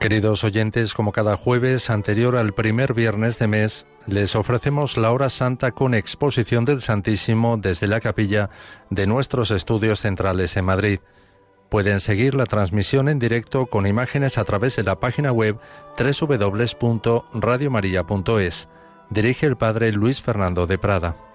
Queridos oyentes, como cada jueves anterior al primer viernes de mes, les ofrecemos la hora santa con exposición del Santísimo desde la capilla de nuestros estudios centrales en Madrid. Pueden seguir la transmisión en directo con imágenes a través de la página web www.radiomaria.es. Dirige el Padre Luis Fernando de Prada.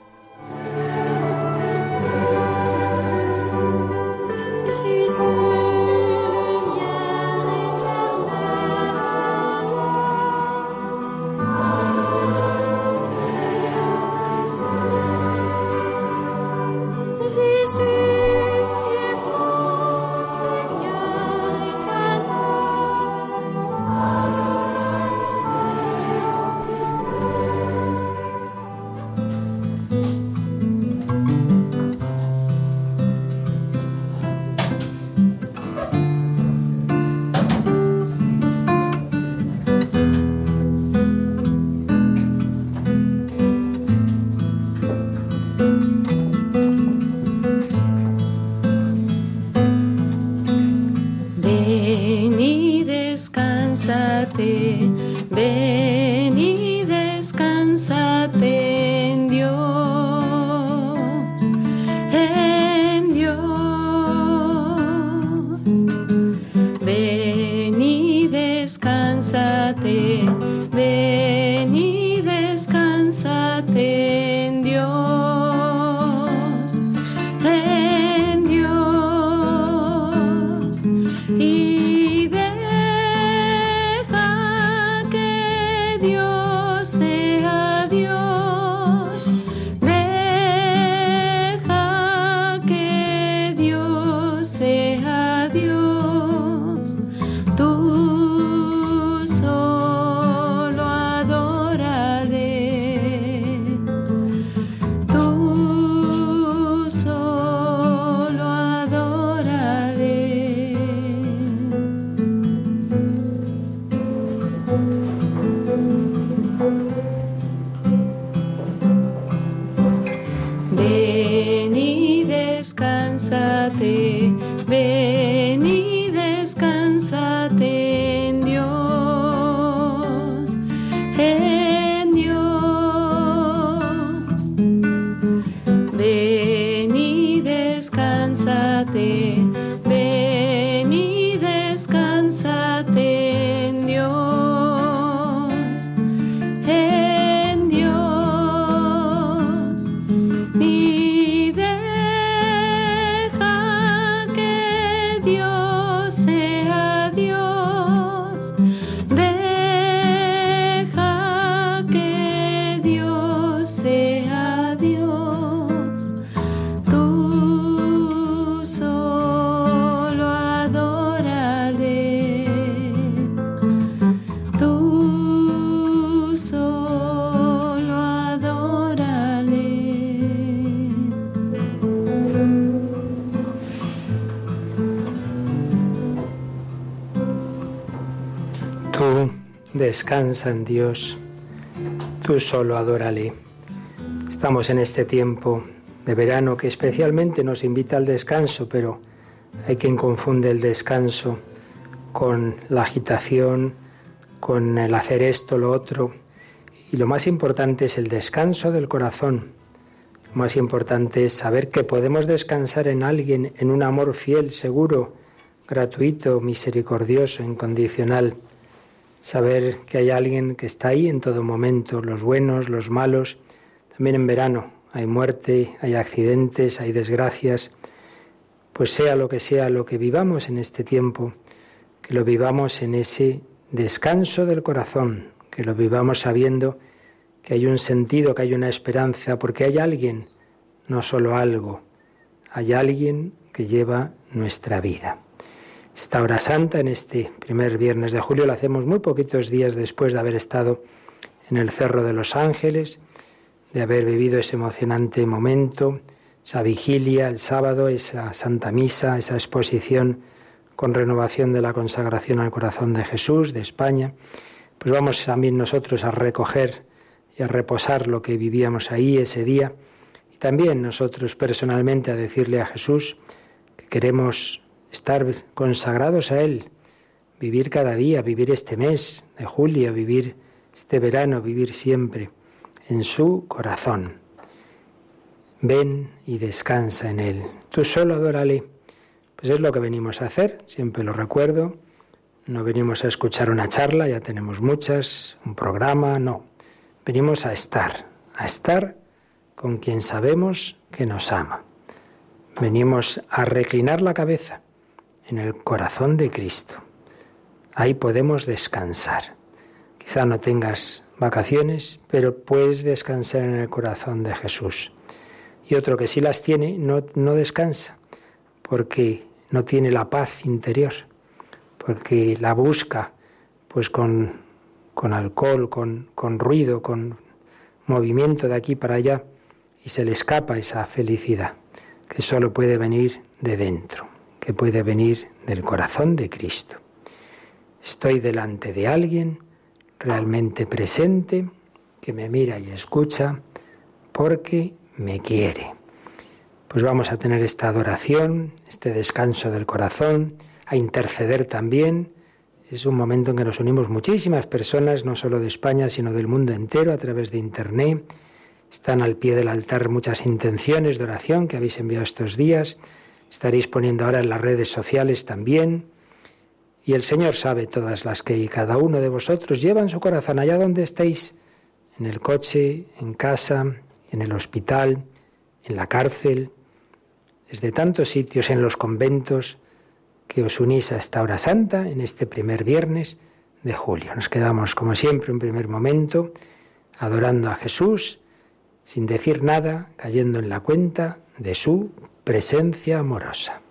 Descansa en Dios, tú solo adórale. Estamos en este tiempo de verano que especialmente nos invita al descanso, pero hay quien confunde el descanso con la agitación, con el hacer esto, lo otro. Y lo más importante es el descanso del corazón. Lo más importante es saber que podemos descansar en alguien, en un amor fiel, seguro, gratuito, misericordioso, incondicional saber que hay alguien que está ahí en todo momento, los buenos, los malos, también en verano hay muerte, hay accidentes, hay desgracias, pues sea lo que sea lo que vivamos en este tiempo, que lo vivamos en ese descanso del corazón, que lo vivamos sabiendo que hay un sentido, que hay una esperanza, porque hay alguien, no solo algo, hay alguien que lleva nuestra vida. Esta hora santa, en este primer viernes de julio, la hacemos muy poquitos días después de haber estado en el Cerro de los Ángeles, de haber vivido ese emocionante momento, esa vigilia el sábado, esa Santa Misa, esa exposición con renovación de la consagración al corazón de Jesús de España. Pues vamos también nosotros a recoger y a reposar lo que vivíamos ahí ese día y también nosotros personalmente a decirle a Jesús que queremos estar consagrados a Él, vivir cada día, vivir este mes de julio, vivir este verano, vivir siempre en su corazón. Ven y descansa en él. Tú solo adórale. Pues es lo que venimos a hacer, siempre lo recuerdo. No venimos a escuchar una charla, ya tenemos muchas, un programa, no. Venimos a estar, a estar con quien sabemos que nos ama. Venimos a reclinar la cabeza en el corazón de Cristo. Ahí podemos descansar. Quizá no tengas vacaciones, pero puedes descansar en el corazón de Jesús. Y otro que sí las tiene, no, no descansa, porque no tiene la paz interior, porque la busca pues con, con alcohol, con, con ruido, con movimiento de aquí para allá, y se le escapa esa felicidad que solo puede venir de dentro, que puede venir del corazón de Cristo. Estoy delante de alguien realmente presente, que me mira y escucha, porque me quiere. Pues vamos a tener esta adoración, este descanso del corazón, a interceder también. Es un momento en que nos unimos muchísimas personas, no solo de España, sino del mundo entero, a través de Internet. Están al pie del altar muchas intenciones de oración que habéis enviado estos días. Estaréis poniendo ahora en las redes sociales también. Y el Señor sabe todas las que cada uno de vosotros lleva en su corazón, allá donde estéis, en el coche, en casa, en el hospital, en la cárcel, desde tantos sitios, en los conventos, que os unís a esta hora santa, en este primer viernes de julio. Nos quedamos, como siempre, un primer momento, adorando a Jesús, sin decir nada, cayendo en la cuenta de su presencia amorosa.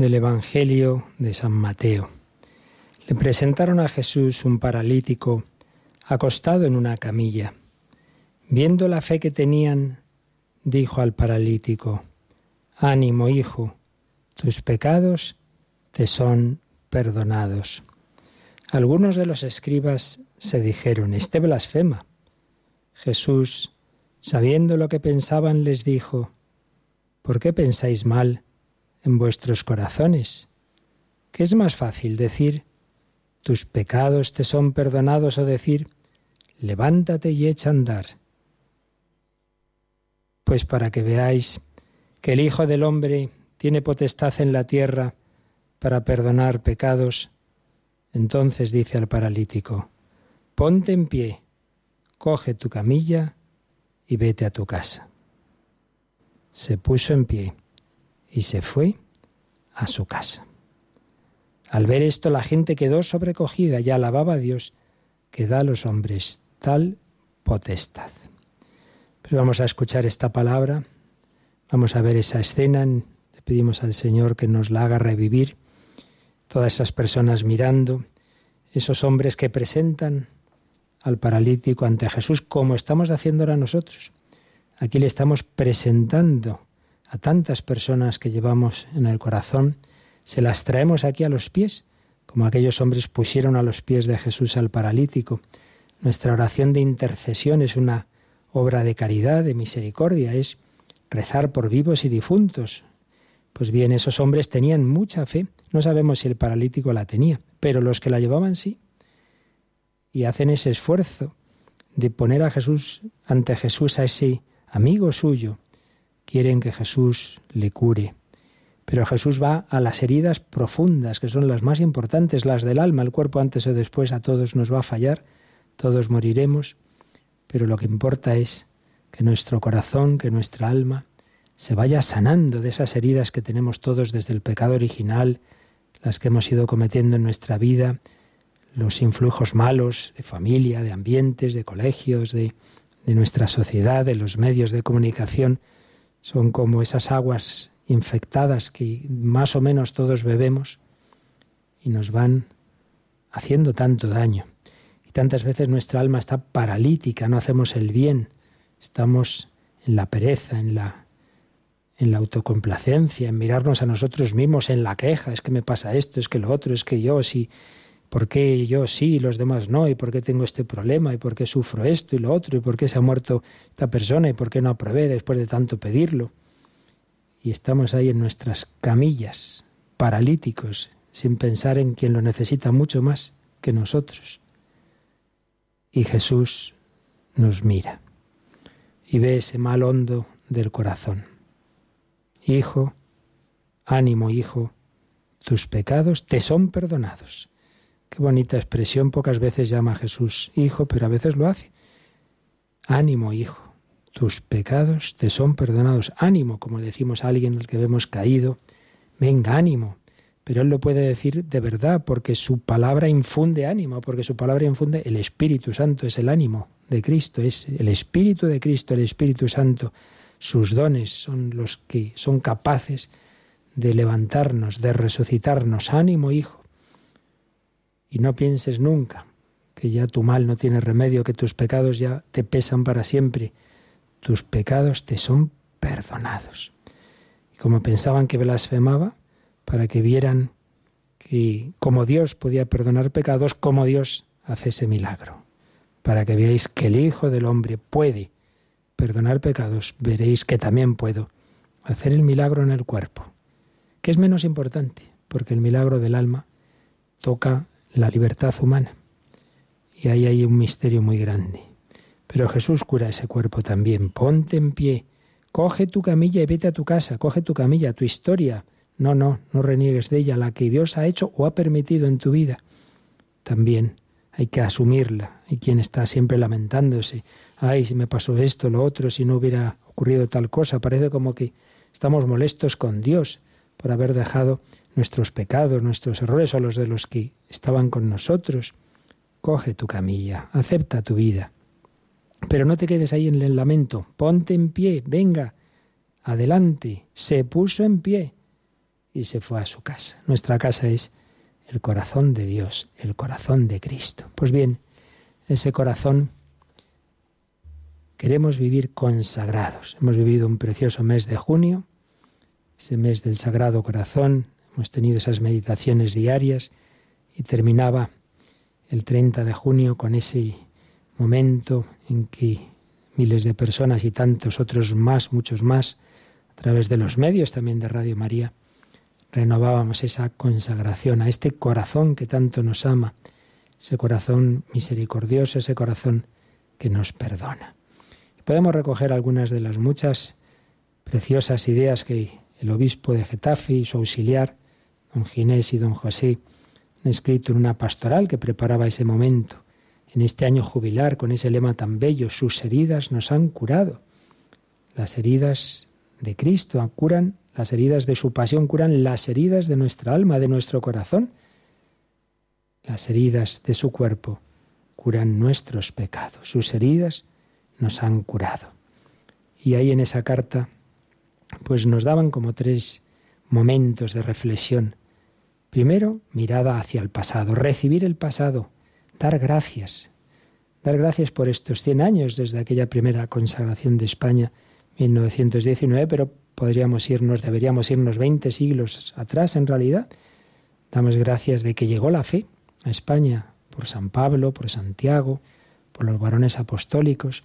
Del Evangelio de San Mateo. Le presentaron a Jesús un paralítico acostado en una camilla. Viendo la fe que tenían, dijo al paralítico, Ánimo, hijo, tus pecados te son perdonados. Algunos de los escribas se dijeron, Este blasfema. Jesús, sabiendo lo que pensaban, les dijo, ¿Por qué pensáis mal en vuestros corazones? ¿Qué es más fácil decir, tus pecados te son perdonados o decir, levántate y echa a andar? Pues para que veáis que el Hijo del Hombre tiene potestad en la tierra para perdonar pecados, entonces dice al paralítico, ponte en pie, coge tu camilla y vete a tu casa. Se puso en pie y se fue a su casa. Al ver esto la gente quedó sobrecogida y alababa a Dios que da a los hombres tal potestad. Pues vamos a escuchar esta palabra, vamos a ver esa escena, le pedimos al Señor que nos la haga revivir, todas esas personas mirando, esos hombres que presentan al paralítico ante Jesús como estamos haciendo ahora nosotros. Aquí le estamos presentando a tantas personas que llevamos en el corazón, se las traemos aquí a los pies, como aquellos hombres pusieron a los pies de Jesús al paralítico. Nuestra oración de intercesión es una obra de caridad, de misericordia, es rezar por vivos y difuntos. Pues bien, esos hombres tenían mucha fe, no sabemos si el paralítico la tenía, pero los que la llevaban sí, y hacen ese esfuerzo de poner a Jesús ante Jesús a ese amigo suyo, quieren que Jesús le cure. Pero Jesús va a las heridas profundas, que son las más importantes, las del alma. El cuerpo antes o después a todos nos va a fallar, todos moriremos, pero lo que importa es que nuestro corazón, que nuestra alma, se vaya sanando de esas heridas que tenemos todos desde el pecado original, las que hemos ido cometiendo en nuestra vida, los influjos malos de familia, de ambientes, de colegios, de, de nuestra sociedad, de los medios de comunicación, son como esas aguas infectadas que más o menos todos bebemos y nos van haciendo tanto daño. Y tantas veces nuestra alma está paralítica, no hacemos el bien, estamos en la pereza, en la en la autocomplacencia, en mirarnos a nosotros mismos, en la queja, es que me pasa esto, es que lo otro, es que yo sí, ¿por qué yo sí y los demás no? ¿Y por qué tengo este problema? ¿Y por qué sufro esto y lo otro? ¿Y por qué se ha muerto esta persona? ¿Y por qué no aprobé después de tanto pedirlo? Y estamos ahí en nuestras camillas, paralíticos, sin pensar en quien lo necesita mucho más que nosotros. Y Jesús nos mira y ve ese mal hondo del corazón. Hijo, ánimo, hijo, tus pecados te son perdonados. Qué bonita expresión, pocas veces llama a Jesús hijo, pero a veces lo hace. Ánimo, hijo, tus pecados te son perdonados. Ánimo, como decimos a alguien al que vemos caído. Venga, ánimo. Pero Él lo puede decir de verdad, porque su palabra infunde ánimo, porque su palabra infunde el Espíritu Santo, es el ánimo de Cristo, es el Espíritu de Cristo, el Espíritu Santo. Sus dones son los que son capaces de levantarnos, de resucitarnos. Ánimo, hijo. Y no pienses nunca que ya tu mal no tiene remedio, que tus pecados ya te pesan para siempre. Tus pecados te son perdonados. Y como pensaban que blasfemaba, para que vieran que como Dios podía perdonar pecados, como Dios hace ese milagro. Para que veáis que el Hijo del Hombre puede perdonar pecados, veréis que también puedo hacer el milagro en el cuerpo, que es menos importante, porque el milagro del alma toca la libertad humana. Y ahí hay un misterio muy grande. Pero Jesús cura ese cuerpo también. Ponte en pie, coge tu camilla y vete a tu casa, coge tu camilla, tu historia. No, no, no reniegues de ella, la que Dios ha hecho o ha permitido en tu vida. También hay que asumirla. Hay quien está siempre lamentándose. Ay, si me pasó esto, lo otro, si no hubiera ocurrido tal cosa. Parece como que estamos molestos con Dios por haber dejado nuestros pecados, nuestros errores o los de los que estaban con nosotros. Coge tu camilla, acepta tu vida. Pero no te quedes ahí en el lamento, ponte en pie, venga, adelante. Se puso en pie y se fue a su casa. Nuestra casa es el corazón de Dios, el corazón de Cristo. Pues bien, ese corazón queremos vivir consagrados. Hemos vivido un precioso mes de junio, ese mes del Sagrado Corazón, hemos tenido esas meditaciones diarias y terminaba el 30 de junio con ese momento en que miles de personas y tantos otros más, muchos más, a través de los medios también de Radio María, renovábamos esa consagración a este corazón que tanto nos ama, ese corazón misericordioso, ese corazón que nos perdona. Podemos recoger algunas de las muchas preciosas ideas que el obispo de Getafe y su auxiliar, don Ginés y don José, han escrito en una pastoral que preparaba ese momento, en este año jubilar, con ese lema tan bello, sus heridas nos han curado. Las heridas de Cristo curan las heridas de su pasión curan las heridas de nuestra alma, de nuestro corazón. Las heridas de su cuerpo curan nuestros pecados. Sus heridas nos han curado. Y ahí en esa carta, pues nos daban como tres momentos de reflexión. Primero, mirada hacia el pasado, recibir el pasado, dar gracias. Dar gracias por estos 100 años desde aquella primera consagración de España, 1919, pero podríamos irnos, deberíamos irnos 20 siglos atrás en realidad. Damos gracias de que llegó la fe a España por San Pablo, por Santiago, por los varones apostólicos,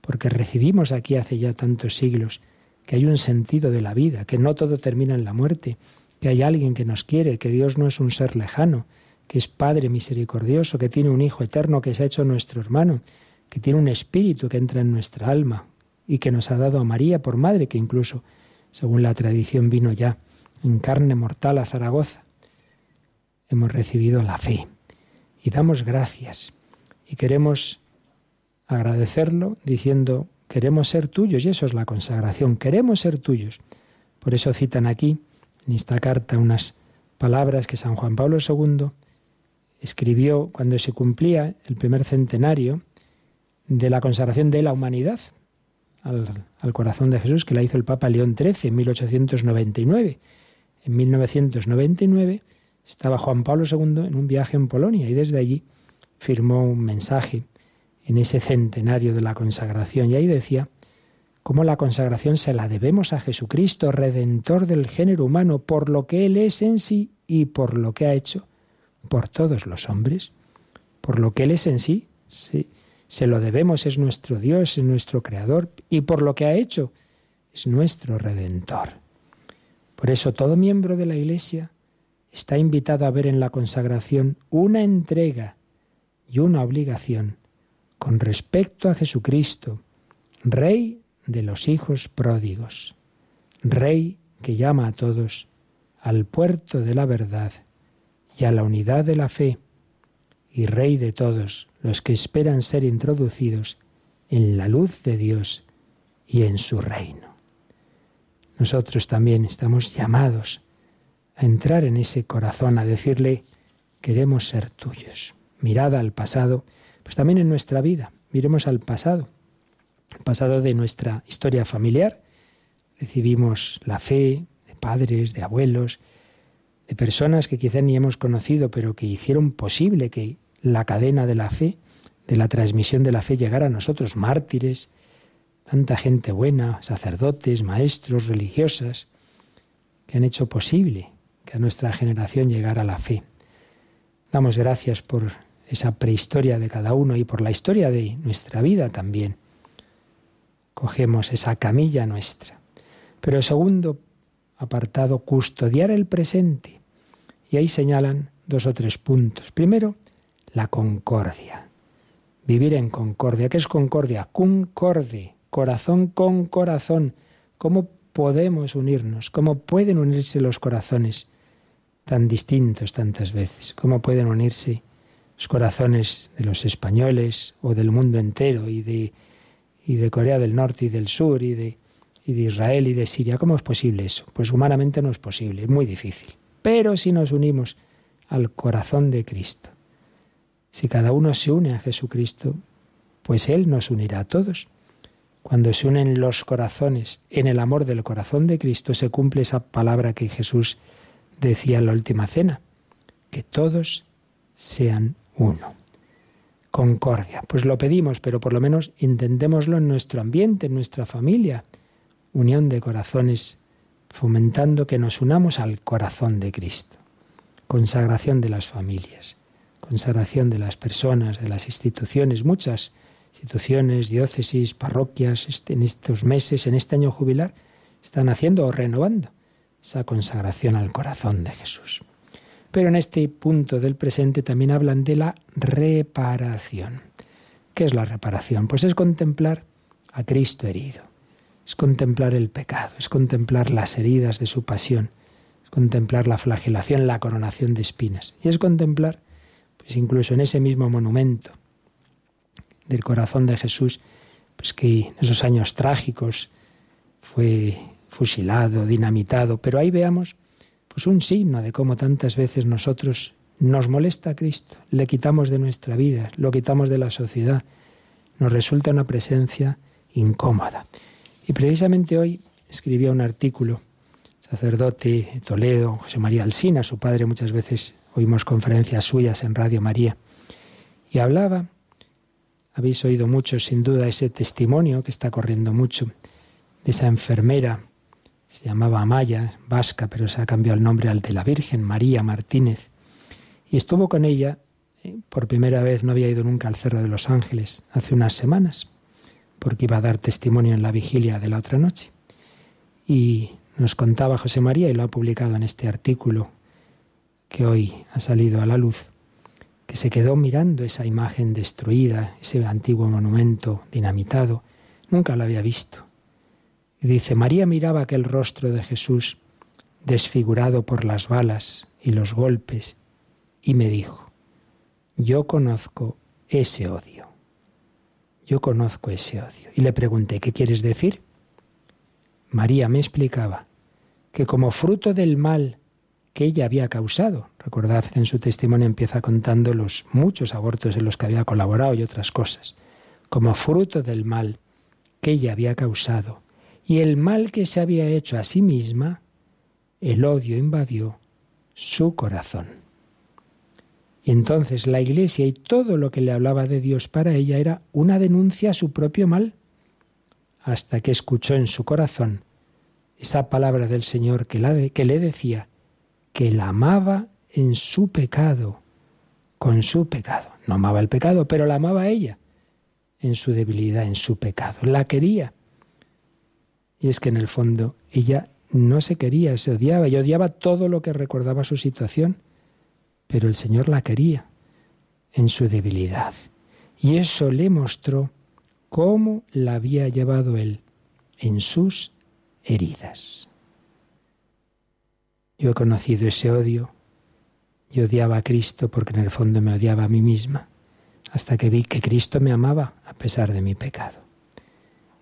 porque recibimos aquí hace ya tantos siglos que hay un sentido de la vida, que no todo termina en la muerte, que hay alguien que nos quiere, que Dios no es un ser lejano, que es Padre misericordioso, que tiene un Hijo eterno que se ha hecho nuestro hermano, que tiene un Espíritu que entra en nuestra alma y que nos ha dado a María por madre, que incluso según la tradición vino ya en carne mortal a Zaragoza. Hemos recibido la fe y damos gracias y queremos agradecerlo diciendo queremos ser tuyos y eso es la consagración, queremos ser tuyos. Por eso citan aquí en esta carta unas palabras que San Juan Pablo II escribió cuando se cumplía el primer centenario de la consagración de la humanidad, al, corazón de Jesús que la hizo el Papa León XIII en 1899. En 1999 estaba Juan Pablo II en un viaje en Polonia y desde allí firmó un mensaje en ese centenario de la consagración y ahí decía cómo la consagración se la debemos a Jesucristo, redentor del género humano, por lo que Él es en sí y por lo que ha hecho por todos los hombres, por lo que Él es en sí, sí se lo debemos, es nuestro Dios, es nuestro Creador y por lo que ha hecho es nuestro Redentor. Por eso todo miembro de la Iglesia está invitado a ver en la consagración una entrega y una obligación con respecto a Jesucristo, Rey de los hijos pródigos, Rey que llama a todos al puerto de la verdad y a la unidad de la fe, y Rey de todos los que esperan ser introducidos en la luz de Dios y en su reino. Nosotros también estamos llamados a entrar en ese corazón, a decirle, queremos ser tuyos. Mirada al pasado, pues también en nuestra vida, miremos al pasado, el pasado de nuestra historia familiar. Recibimos la fe de padres, de abuelos, de personas que quizá ni hemos conocido, pero que hicieron posible que la cadena de la fe, de la transmisión de la fe llegar a nosotros, mártires, tanta gente buena, sacerdotes, maestros, religiosas, que han hecho posible que a nuestra generación llegara la fe. Damos gracias por esa prehistoria de cada uno y por la historia de nuestra vida también. Cogemos esa camilla nuestra. Pero segundo apartado, custodiar el presente. Y ahí señalan dos o tres puntos. Primero, la concordia. Vivir en concordia. ¿Qué es concordia? Concorde, corazón con corazón. ¿Cómo podemos unirnos? ¿Cómo pueden unirse los corazones tan distintos tantas veces? ¿Cómo pueden unirse los corazones de los españoles o del mundo entero y de, y de Corea del Norte y del Sur y de, y de Israel y de Siria? ¿Cómo es posible eso? Pues humanamente no es posible, es muy difícil. Pero si nos unimos al corazón de Cristo, si cada uno se une a Jesucristo, pues Él nos unirá a todos. Cuando se unen los corazones en el amor del corazón de Cristo, se cumple esa palabra que Jesús decía en la última cena, que todos sean uno. Concordia. Pues lo pedimos, pero por lo menos intentémoslo en nuestro ambiente, en nuestra familia. Unión de corazones, fomentando que nos unamos al corazón de Cristo. Consagración de las familias, consagración de las personas, de las instituciones, muchas instituciones, diócesis, parroquias, este, en estos meses, en este año jubilar, están haciendo o renovando esa consagración al corazón de Jesús. Pero en este punto del presente también hablan de la reparación. ¿Qué es la reparación? Pues es contemplar a Cristo herido, es contemplar el pecado, es contemplar las heridas de su pasión, es contemplar la flagelación, la coronación de espinas, y es contemplar, pues incluso en ese mismo monumento del corazón de Jesús, pues que en esos años trágicos fue fusilado, dinamitado, pero ahí veamos pues un signo de cómo tantas veces nosotros nos molesta a Cristo, le quitamos de nuestra vida, lo quitamos de la sociedad, nos resulta una presencia incómoda. Y precisamente hoy escribía un artículo, sacerdote de Toledo, José María Alsina, su padre, muchas veces oímos conferencias suyas en Radio María, y hablaba, habéis oído mucho sin duda ese testimonio que está corriendo mucho, de esa enfermera se llamaba Amaya, vasca, pero se ha cambiado el nombre al de la Virgen, María Martínez, y estuvo con ella, eh, por primera vez no había ido nunca al Cerro de los Ángeles, hace unas semanas, porque iba a dar testimonio en la vigilia de la otra noche. Y nos contaba José María, y lo ha publicado en este artículo que hoy ha salido a la luz, que se quedó mirando esa imagen destruida, ese antiguo monumento dinamitado, nunca lo había visto dice, María miraba aquel rostro de Jesús desfigurado por las balas y los golpes y me dijo, yo conozco ese odio. Yo conozco ese odio. Y le pregunté, ¿qué quieres decir? María me explicaba que como fruto del mal que ella había causado, recordad que en su testimonio empieza contando los muchos abortos en los que había colaborado y otras cosas, como fruto del mal que ella había causado, y el mal que se había hecho a sí misma, el odio invadió su corazón. Y entonces la Iglesia y todo lo que le hablaba de Dios para ella era una denuncia a su propio mal, hasta que escuchó en su corazón esa palabra del Señor que, le decía que la amaba en su pecado, con su pecado. No amaba el pecado, pero la amaba a ella en su debilidad, en su pecado. La quería y es que en el fondo ella no se quería, se odiaba y odiaba todo lo que recordaba su situación. Pero el Señor la quería en su debilidad. Y eso le mostró cómo la había llevado Él en sus heridas. Yo he conocido ese odio. Yo odiaba a Cristo porque en el fondo me odiaba a mí misma, hasta que vi que Cristo me amaba a pesar de mi pecado.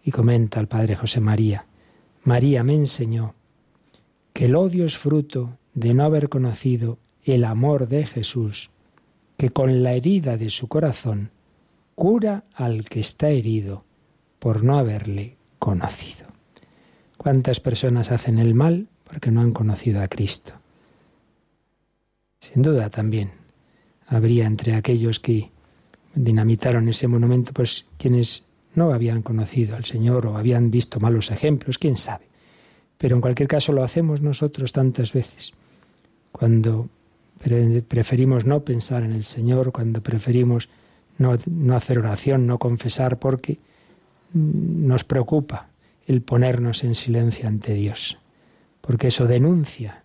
Y comenta el Padre José María, María me enseñó que el odio es fruto de no haber conocido el amor de Jesús, que con la herida de su corazón cura al que está herido por no haberle conocido. ¿Cuántas personas hacen el mal porque no han conocido a Cristo? Sin duda también habría entre aquellos que dinamitaron ese monumento, pues quienes no habían conocido al Señor o habían visto malos ejemplos, quién sabe. Pero en cualquier caso lo hacemos nosotros tantas veces, cuando preferimos no pensar en el Señor, cuando preferimos no, no hacer oración, no confesar, porque nos preocupa el ponernos en silencio ante Dios, porque eso denuncia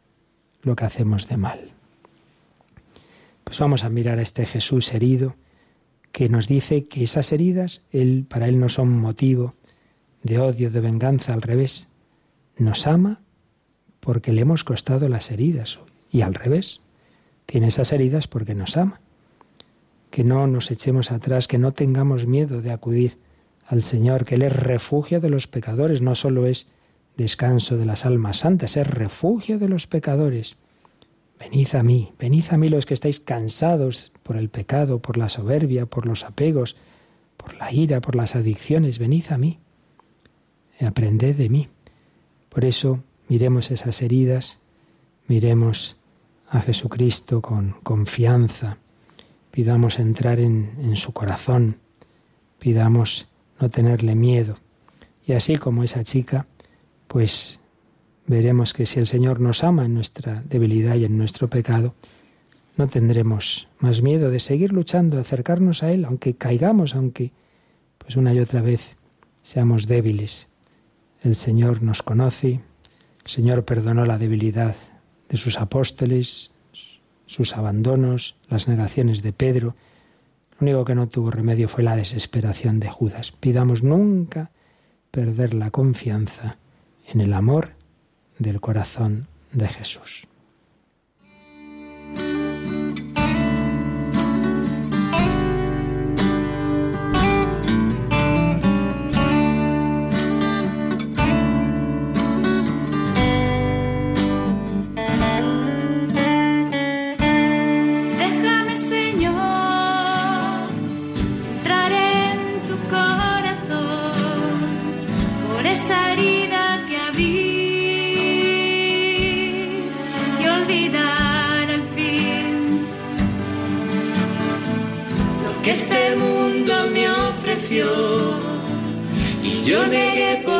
lo que hacemos de mal. Pues vamos a mirar a este Jesús herido, que nos dice que esas heridas él, para Él no son motivo de odio, de venganza, al revés. Nos ama porque le hemos costado las heridas y al revés. Tiene esas heridas porque nos ama. Que no nos echemos atrás, que no tengamos miedo de acudir al Señor, que Él es refugio de los pecadores, no solo es descanso de las almas santas, es refugio de los pecadores. Venid a mí, venid a mí los que estáis cansados por el pecado, por la soberbia, por los apegos, por la ira, por las adicciones, venid a mí, aprended de mí. Por eso miremos esas heridas, miremos a Jesucristo con confianza, pidamos entrar en, en su corazón, pidamos no tenerle miedo. Y así como esa chica, pues veremos que si el Señor nos ama en nuestra debilidad y en nuestro pecado, no tendremos más miedo de seguir luchando, acercarnos a Él, aunque caigamos, aunque pues una y otra vez seamos débiles. El Señor nos conoce, el Señor perdonó la debilidad de sus apóstoles, sus abandonos, las negaciones de Pedro. Lo único que no tuvo remedio fue la desesperación de Judas. Pidamos nunca perder la confianza en el amor del corazón de Jesús. Yo negué por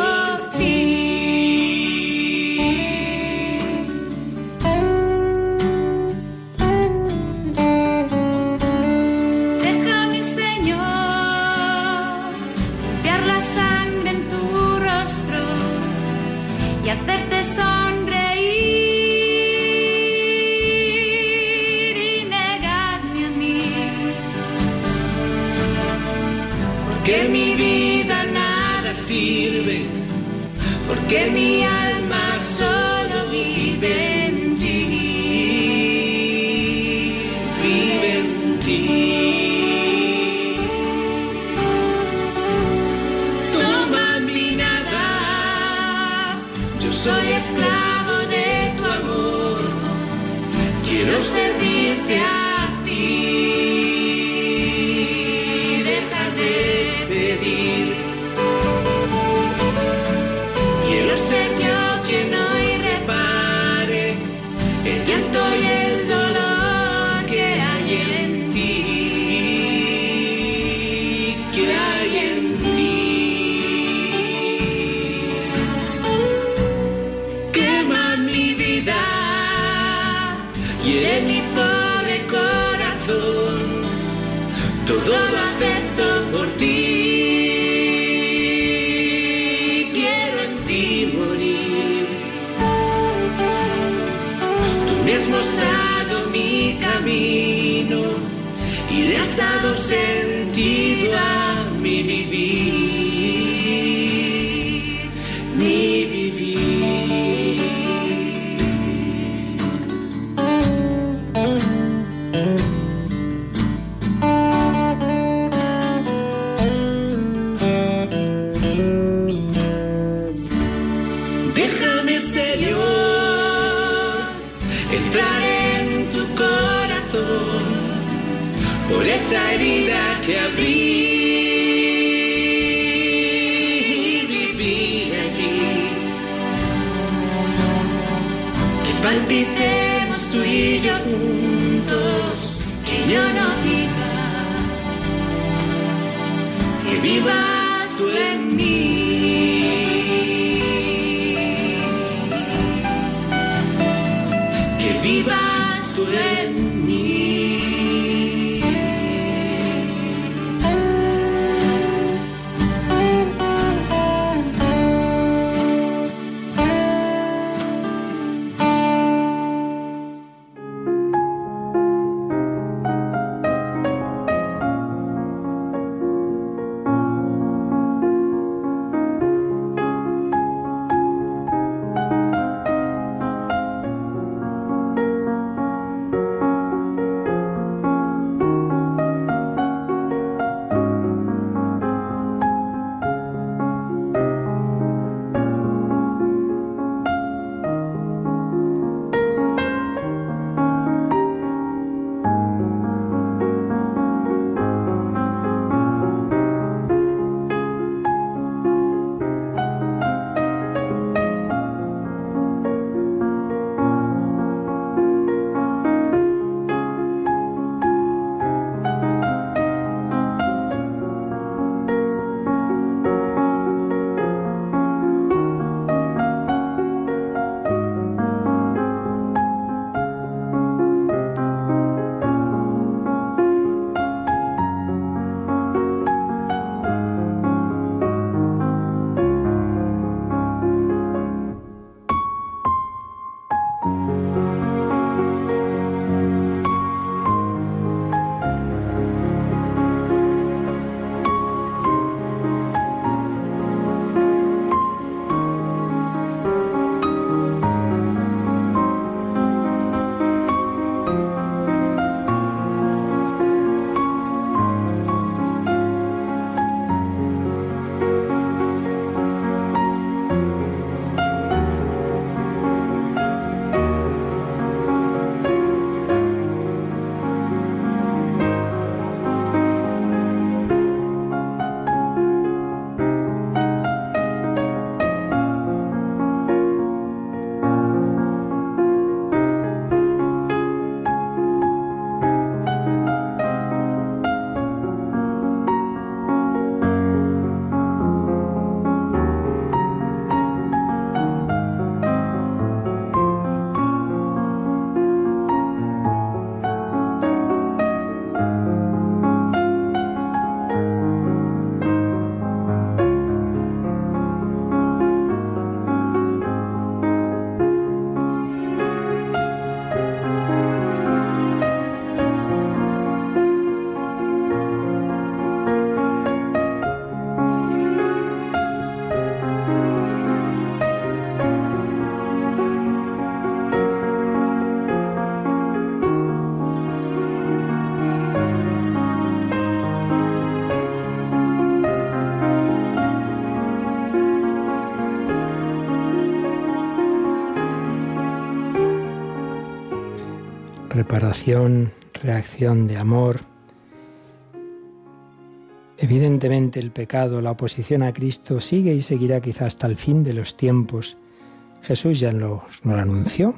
Reacción de amor. Evidentemente el pecado, la oposición a Cristo sigue y seguirá quizá hasta el fin de los tiempos. Jesús ya nos, lo anunció.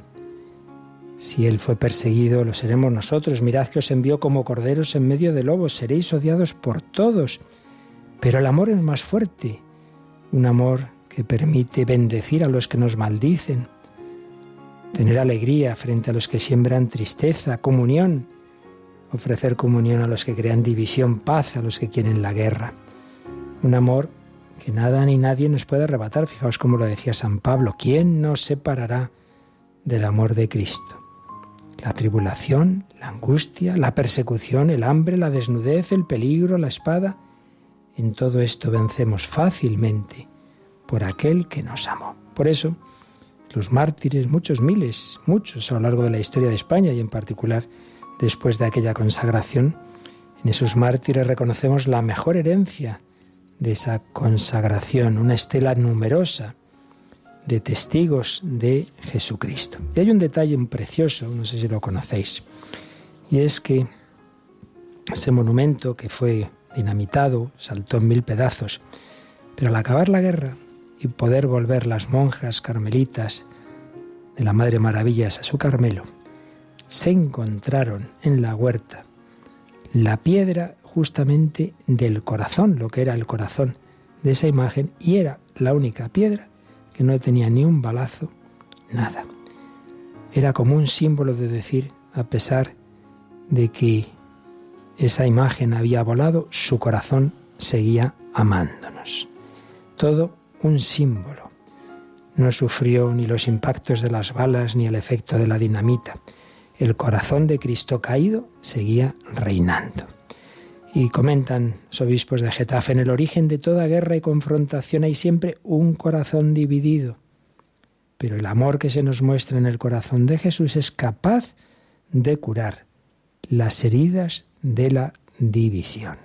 Si Él fue perseguido, lo seremos nosotros. Mirad que os envió como corderos en medio de lobos, seréis odiados por todos. Pero el amor es más fuerte, un amor que permite bendecir a los que nos maldicen, tener alegría frente a los que siembran tristeza, comunión, ofrecer comunión a los que crean división, paz a los que quieren la guerra. Un amor que nada ni nadie nos puede arrebatar. Fijaos como lo decía San Pablo, ¿quién nos separará del amor de Cristo? La tribulación, la angustia, la persecución, el hambre, la desnudez, el peligro, la espada. En todo esto vencemos fácilmente por aquel que nos amó. Por eso, los mártires, muchos miles, muchos a lo largo de la historia de España y en particular después de aquella consagración, en esos mártires reconocemos la mejor herencia de esa consagración, una estela numerosa de testigos de Jesucristo. Y hay un detalle precioso, no sé si lo conocéis, y es que ese monumento que fue dinamitado, saltó en mil pedazos, pero al acabar la guerra y poder volver las monjas carmelitas de la Madre Maravillas a su Carmelo, se encontraron en la huerta la piedra justamente del corazón, lo que era el corazón de esa imagen, y era la única piedra que no tenía ni un balazo, nada. Era como un símbolo de decir, a pesar de que esa imagen había volado, su corazón seguía amándonos. Todo un símbolo. No sufrió ni los impactos de las balas ni el efecto de la dinamita. El corazón de Cristo caído seguía reinando. Y comentan los obispos de Getafe, en el origen de toda guerra y confrontación hay siempre un corazón dividido. Pero el amor que se nos muestra en el corazón de Jesús es capaz de curar las heridas de la división.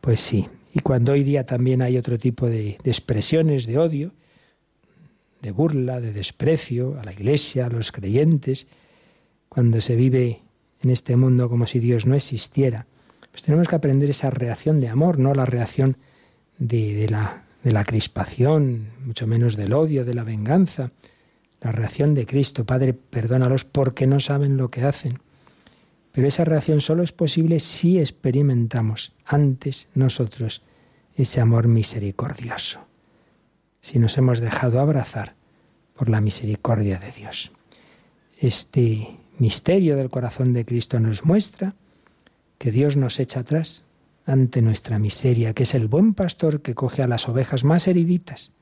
Pues sí, y cuando hoy día también hay otro tipo de, de, expresiones de odio, de burla, de desprecio a la Iglesia, a los creyentes, cuando se vive en este mundo como si Dios no existiera, pues tenemos que aprender esa reacción de amor, no la reacción de, la, de la crispación, mucho menos del odio, de la venganza. La reacción de Cristo, Padre, perdónalos porque no saben lo que hacen. Pero esa reacción solo es posible si experimentamos antes nosotros ese amor misericordioso, si nos hemos dejado abrazar por la misericordia de Dios. Este misterio del corazón de Cristo nos muestra que Dios nos echa atrás ante nuestra miseria, que es el buen pastor que coge a las ovejas más heriditas,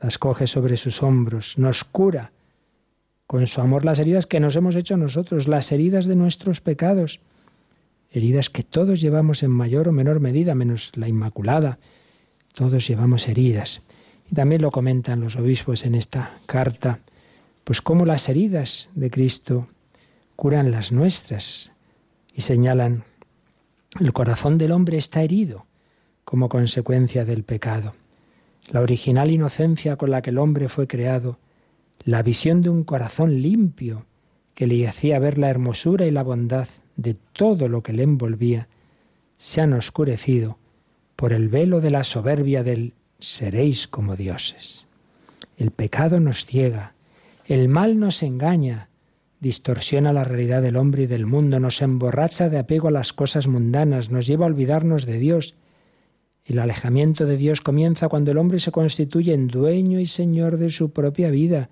las coge sobre sus hombros, nos cura con su amor las heridas que nos hemos hecho nosotros, las heridas de nuestros pecados, heridas que todos llevamos en mayor o menor medida, menos la Inmaculada, todos llevamos heridas. Y también lo comentan los obispos en esta carta, pues cómo las heridas de Cristo curan las nuestras y señalan el corazón del hombre está herido como consecuencia del pecado. La original inocencia con la que el hombre fue creado, la visión de un corazón limpio que le hacía ver la hermosura y la bondad de todo lo que le envolvía, se han oscurecido por el velo de la soberbia del seréis como dioses. El pecado nos ciega, el mal nos engaña, distorsiona la realidad del hombre y del mundo, nos emborracha de apego a las cosas mundanas, nos lleva a olvidarnos de Dios. El alejamiento de Dios comienza cuando el hombre se constituye en dueño y señor de su propia vida,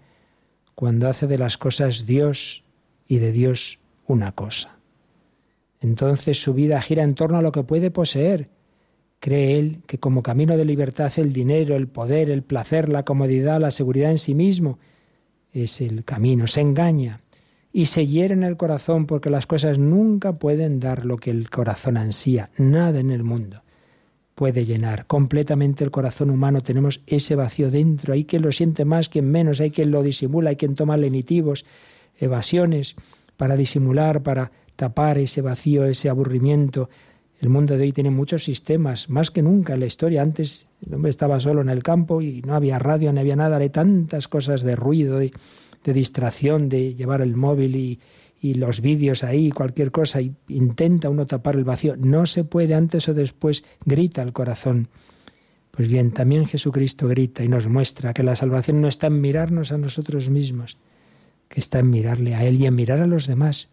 cuando hace de las cosas Dios y de Dios una cosa. Entonces su vida gira en torno a lo que puede poseer. Cree él que como camino de libertad el dinero, el poder, el placer, la comodidad, la seguridad en sí mismo es el camino. Se engaña y se hiere en el corazón porque las cosas nunca pueden dar lo que el corazón ansía, nada en el mundo puede llenar completamente el corazón humano. Tenemos ese vacío dentro. Hay quien lo siente más, quien menos, hay quien lo disimula, hay quien toma lenitivos, evasiones para disimular, para tapar ese vacío, ese aburrimiento. El mundo de hoy tiene muchos sistemas, más que nunca en la historia. Antes el hombre estaba solo en el campo y no había radio, no había nada, hay tantas cosas de ruido, de distracción, de llevar el móvil y, y los vídeos ahí, cualquier cosa, y intenta uno tapar el vacío. No se puede, antes o después grita el corazón. Pues bien, también Jesucristo grita y nos muestra que la salvación no está en mirarnos a nosotros mismos, que está en mirarle a Él y en mirar a los demás.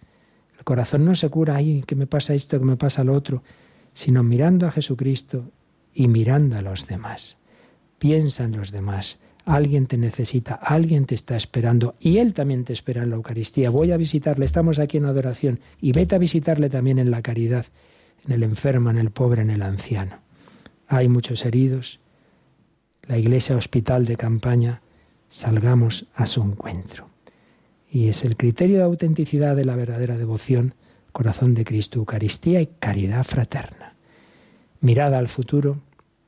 El corazón no se cura ahí, que me pasa esto, que me pasa lo otro, sino mirando a Jesucristo y mirando a los demás. Piensa en los demás, Alguien te necesita, alguien te está esperando y Él también te espera en la Eucaristía. Voy a visitarle, estamos aquí en adoración y vete a visitarle también en la caridad, en el enfermo, en el pobre, en el anciano. Hay muchos heridos. La iglesia hospital de campaña, salgamos a su encuentro. Y es el criterio de autenticidad de la verdadera devoción, corazón de Cristo, Eucaristía y caridad fraterna. Mirada al futuro,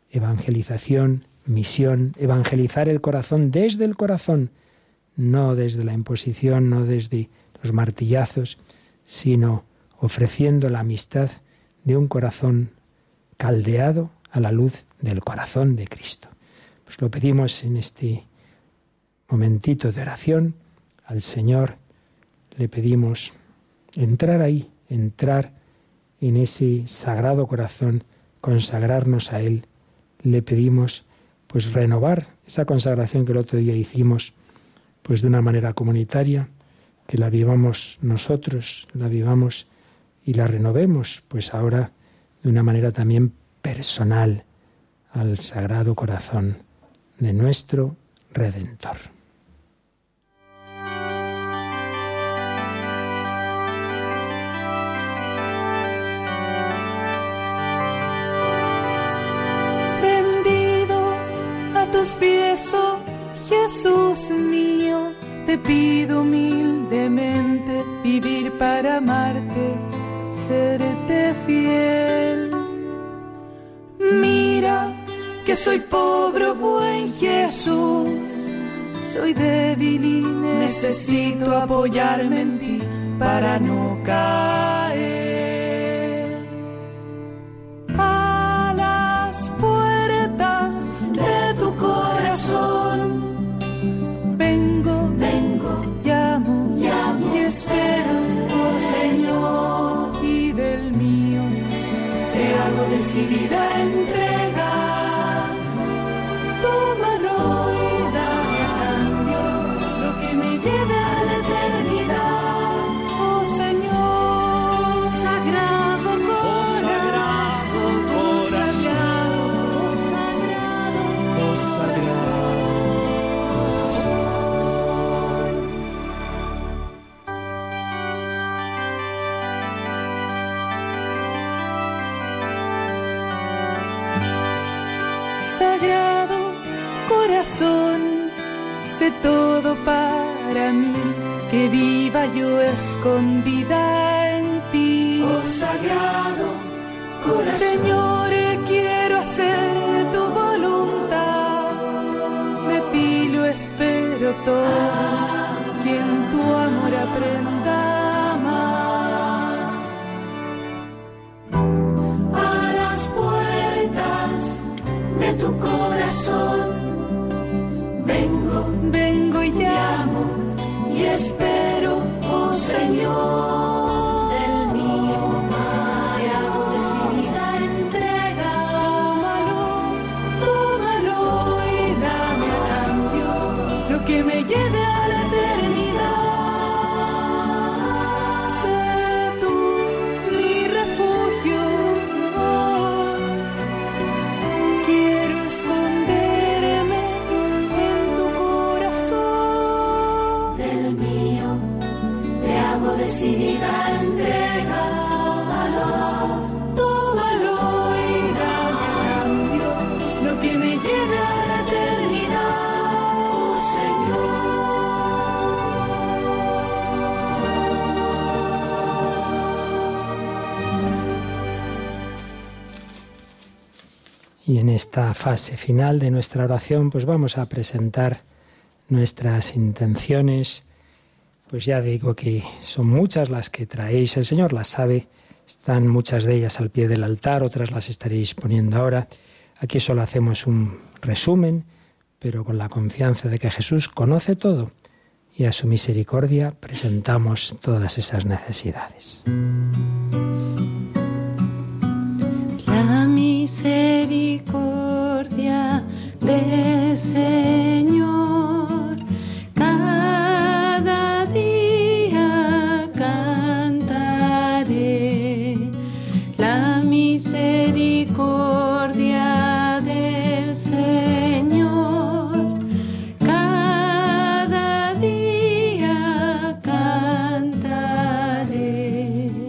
evangelización, misión, evangelizar el corazón desde el corazón, no desde la imposición, no desde los martillazos, sino ofreciendo la amistad de un corazón caldeado a la luz del corazón de Cristo. Pues lo pedimos en este momentito de oración al Señor, le pedimos entrar ahí, entrar en ese sagrado corazón, consagrarnos a Él, le pedimos pues renovar esa consagración que el otro día hicimos, pues de una manera comunitaria, que la vivamos nosotros, la vivamos y la renovemos, pues ahora de una manera también personal al Sagrado Corazón de nuestro Redentor. Jesús mío, te pido humildemente vivir para amarte, serte fiel. Mira que soy pobre, buen Jesús, soy débil necesito apoyarme en ti para no caer. Que viva yo escondida en ti. Oh sagrado corazón. Señor, quiero hacer tu voluntad, de ti lo espero todo, ah. despedir. Y en esta fase final de nuestra oración, pues vamos a presentar nuestras intenciones. Pues ya digo que son muchas las que traéis, el Señor las sabe, están muchas de ellas al pie del altar, otras las estaréis poniendo ahora. Aquí solo hacemos un resumen, pero con la confianza de que Jesús conoce todo y a su misericordia presentamos todas esas necesidades. Misericordia del Señor. Cada día cantaré la misericordia del Señor. Cada día cantaré.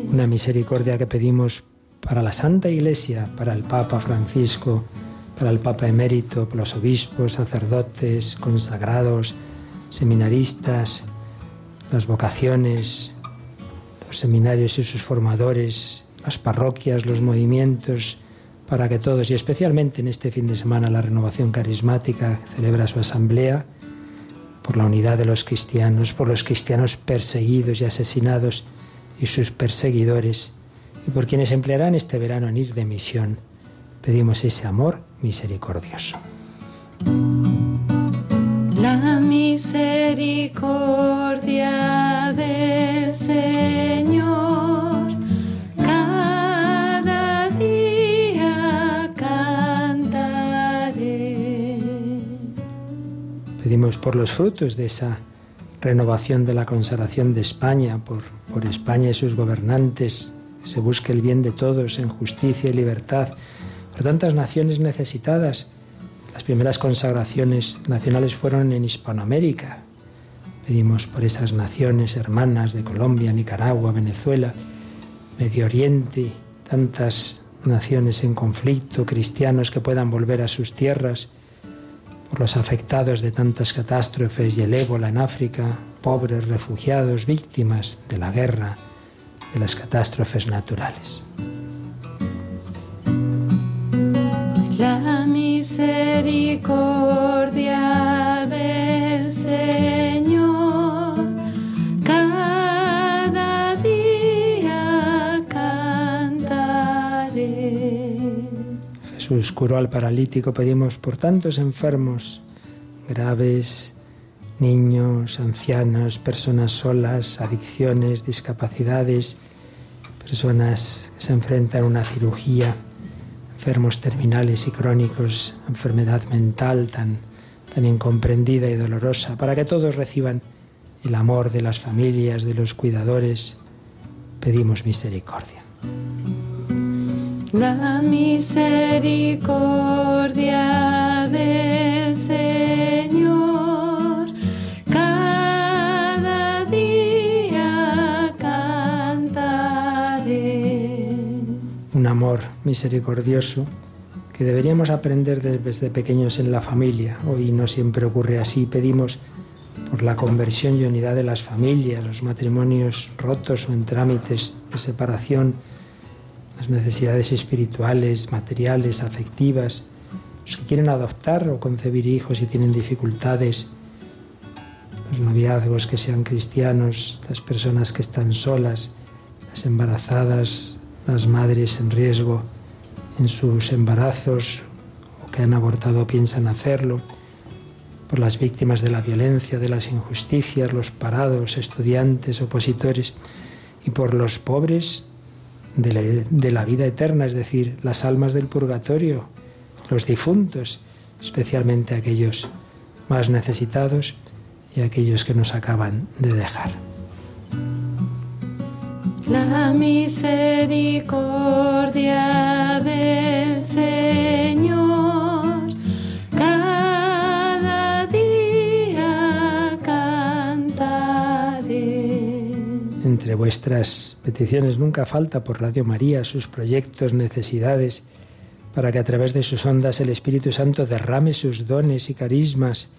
Una misericordia que pedimos para la Santa Iglesia, para el Papa Francisco, para el Papa emérito, para los obispos, sacerdotes, consagrados, seminaristas, las vocaciones, los seminarios y sus formadores, las parroquias, los movimientos, para que todos, y especialmente en este fin de semana la renovación carismática celebra su asamblea, por la unidad de los cristianos, por los cristianos perseguidos y asesinados y sus perseguidores, y por quienes emplearán este verano en ir de misión. Pedimos ese amor misericordioso. La misericordia del Señor cada día cantaré. Pedimos por los frutos de esa renovación de la consagración de España, por, por España y sus gobernantes, que se busque el bien de todos en justicia y libertad, por tantas naciones necesitadas. Las primeras consagraciones nacionales fueron en Hispanoamérica. Pedimos por esas naciones hermanas de Colombia, Nicaragua, Venezuela, Medio Oriente, tantas naciones en conflicto, cristianos que puedan volver a sus tierras, por los afectados de tantas catástrofes y el ébola en África, pobres, refugiados, víctimas de la guerra, de las catástrofes naturales. La misericordia del Señor cada día cantaré. Jesús curó al paralítico, pedimos por tantos enfermos graves, niños, ancianos, personas solas, adicciones, discapacidades, personas que se enfrentan a una cirugía, enfermos terminales y crónicos, enfermedad mental tan, tan incomprendida y dolorosa, para que todos reciban el amor de las familias, de los cuidadores, pedimos misericordia. La misericordia del Señor amor misericordioso que deberíamos aprender desde pequeños en la familia. Hoy no siempre ocurre así. Pedimos por la conversión y unidad de las familias, los matrimonios rotos o en trámites de separación, las necesidades espirituales, materiales, afectivas, los que quieren adoptar o concebir hijos y tienen dificultades, los noviazgos que sean cristianos, las personas que están solas, las embarazadas, las madres en riesgo en sus embarazos o que han abortado piensan hacerlo, por las víctimas de la violencia, de las injusticias, los parados, estudiantes, opositores, y por los pobres de la, de la vida eterna, es decir, las almas del purgatorio, los difuntos, especialmente aquellos más necesitados y aquellos que nos acaban de dejar. La misericordia del Señor cada día cantaré. Entre vuestras peticiones nunca falta por Radio María sus proyectos, necesidades, para que a través de sus ondas el Espíritu Santo derrame sus dones y carismas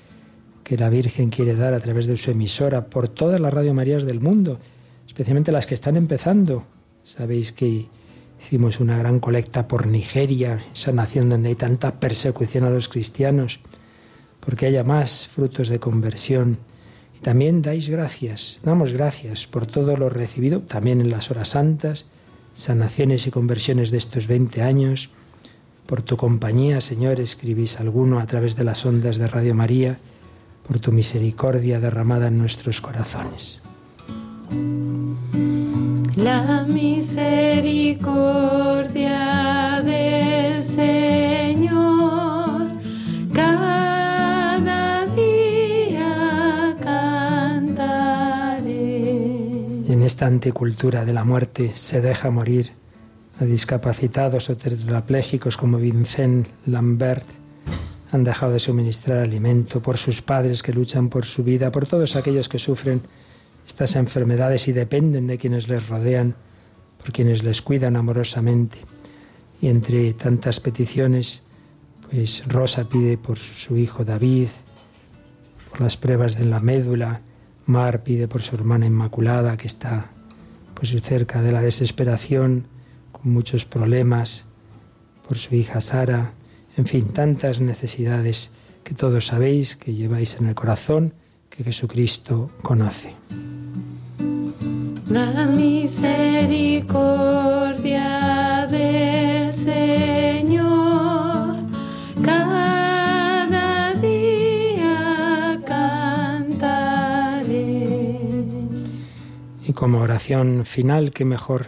que la Virgen quiere dar a través de su emisora por todas las Radio Marías del mundo, especialmente las que están empezando. Sabéis que hicimos una gran colecta por Nigeria, esa nación donde hay tanta persecución a los cristianos, porque haya más frutos de conversión. Y también dais gracias, damos gracias por todo lo recibido, también en las horas santas, sanaciones y conversiones de estos 20 años. Por tu compañía, Señor, escribís alguno a través de las ondas de Radio María, por tu misericordia derramada en nuestros corazones. La misericordia del Señor cada día cantaré. Y en esta anticultura de la muerte se deja morir a discapacitados o tetrapléjicos como Vincent Lambert han dejado de suministrar alimento, por sus padres que luchan por su vida, por todos aquellos que sufren estas enfermedades y dependen de quienes les rodean, por quienes les cuidan amorosamente. Y entre tantas peticiones, pues Rosa pide por su hijo David, por las pruebas de la médula, Mar pide por su hermana Inmaculada, que está pues cerca de la desesperación, con muchos problemas, por su hija Sara, en fin, tantas necesidades que todos sabéis, que lleváis en el corazón, que Jesucristo conoce. La misericordia Señor cada día. Y como oración final, qué mejor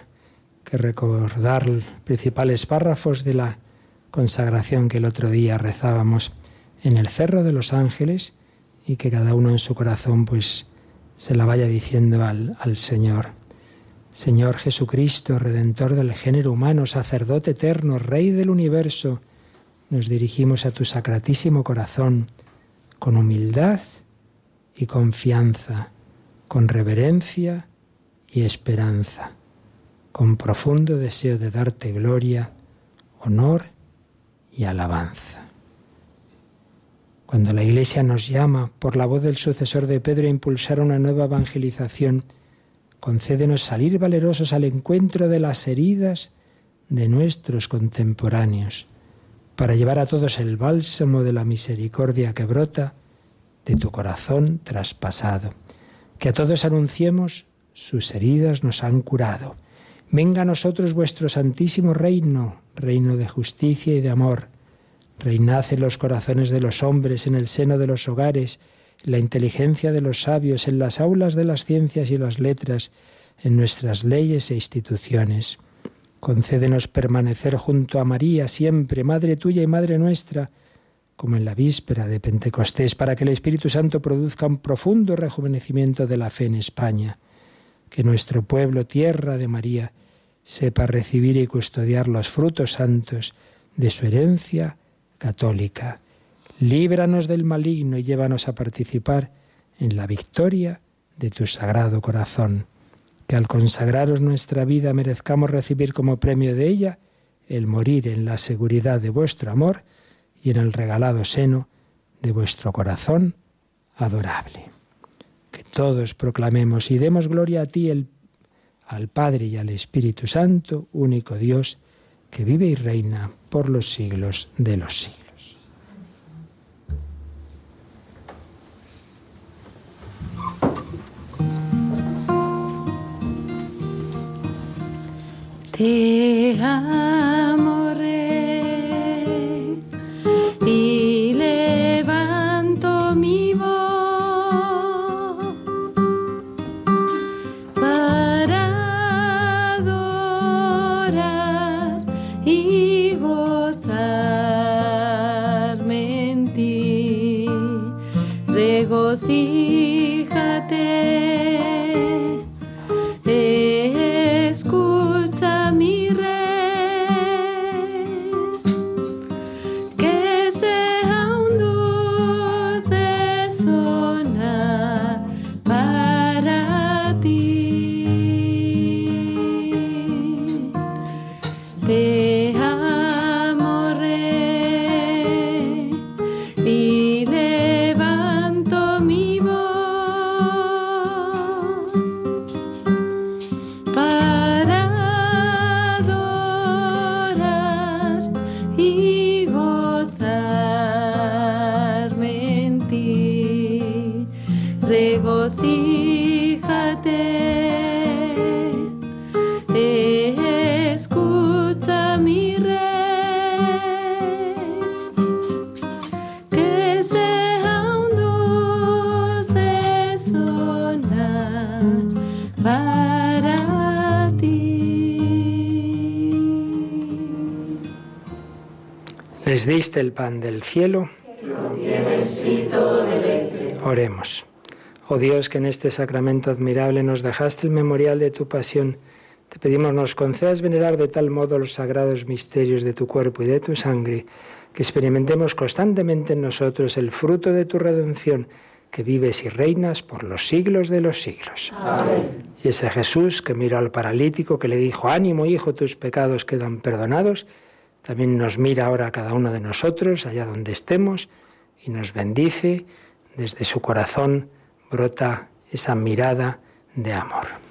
que recordar principales párrafos de la consagración que el otro día rezábamos en el Cerro de los Ángeles y que cada uno en su corazón pues se la vaya diciendo al, al Señor. Señor Jesucristo, Redentor del género humano, sacerdote eterno, Rey del universo, nos dirigimos a tu sacratísimo corazón con humildad y confianza, con reverencia y esperanza, con profundo deseo de darte gloria, honor y alabanza. Cuando la Iglesia nos llama por la voz del sucesor de Pedro a impulsar una nueva evangelización, concédenos salir valerosos al encuentro de las heridas de nuestros contemporáneos, para llevar a todos el bálsamo de la misericordia que brota de tu corazón traspasado. Que a todos anunciemos, sus heridas nos han curado. Venga a nosotros vuestro santísimo reino, reino de justicia y de amor. Reinad en los corazones de los hombres, en el seno de los hogares, la inteligencia de los sabios, en las aulas de las ciencias y las letras, en nuestras leyes e instituciones. Concédenos permanecer junto a María siempre, Madre tuya y Madre nuestra, como en la víspera de Pentecostés, para que el Espíritu Santo produzca un profundo rejuvenecimiento de la fe en España. Que nuestro pueblo, tierra de María, sepa recibir y custodiar los frutos santos de su herencia católica. Líbranos del maligno y llévanos a participar en la victoria de tu sagrado corazón. Que al consagraros nuestra vida merezcamos recibir como premio de ella el morir en la seguridad de vuestro amor y en el regalado seno de vuestro corazón adorable. Que todos proclamemos y demos gloria a ti, al Padre y al Espíritu Santo, único Dios, que vive y reina por los siglos de los siglos. Te amo, the diste el pan del cielo, oremos. Oh Dios, que en este sacramento admirable nos dejaste el memorial de tu pasión, te pedimos nos concedas venerar de tal modo los sagrados misterios de tu cuerpo y de tu sangre, que experimentemos constantemente en nosotros el fruto de tu redención, que vives y reinas por los siglos de los siglos. Amén. Y ese Jesús que miró al paralítico, que le dijo, ánimo hijo, tus pecados quedan perdonados, también nos mira ahora a cada uno de nosotros, allá donde estemos, y nos bendice. Desde su corazón brota esa mirada de amor.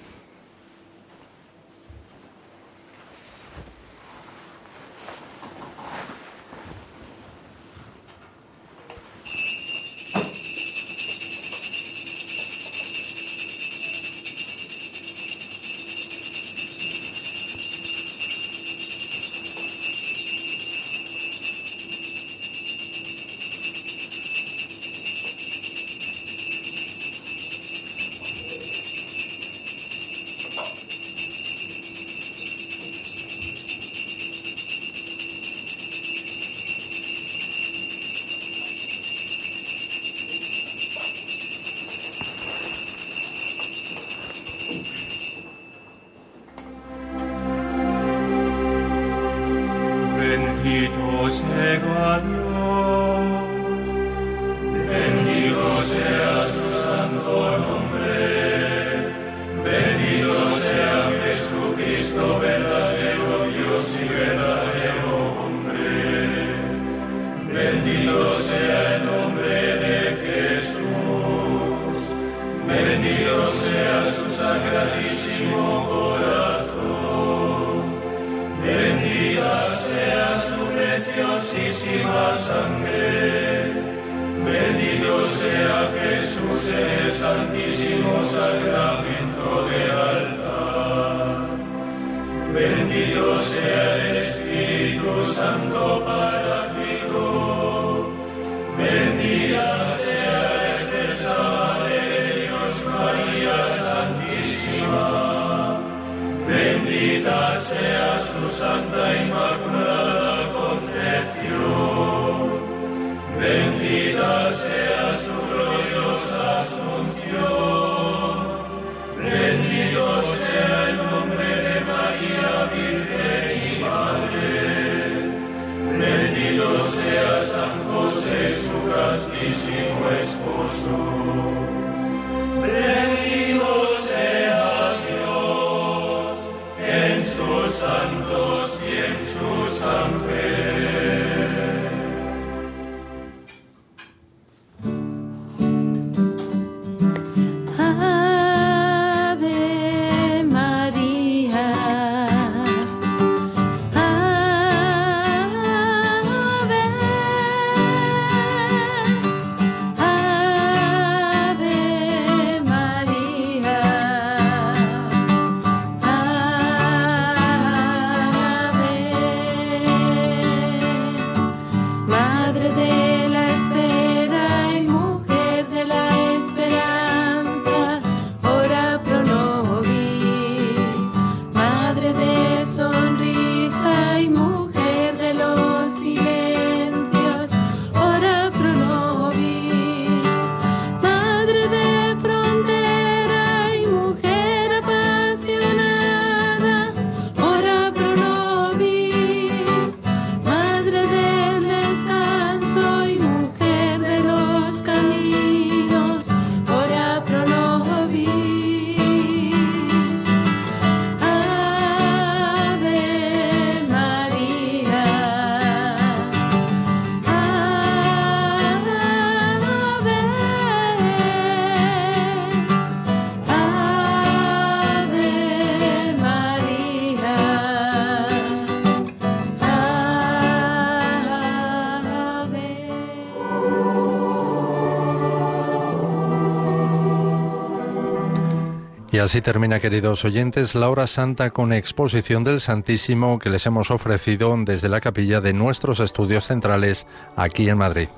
Así termina, queridos oyentes, la hora santa con exposición del Santísimo que les hemos ofrecido desde la capilla de nuestros estudios centrales aquí en Madrid.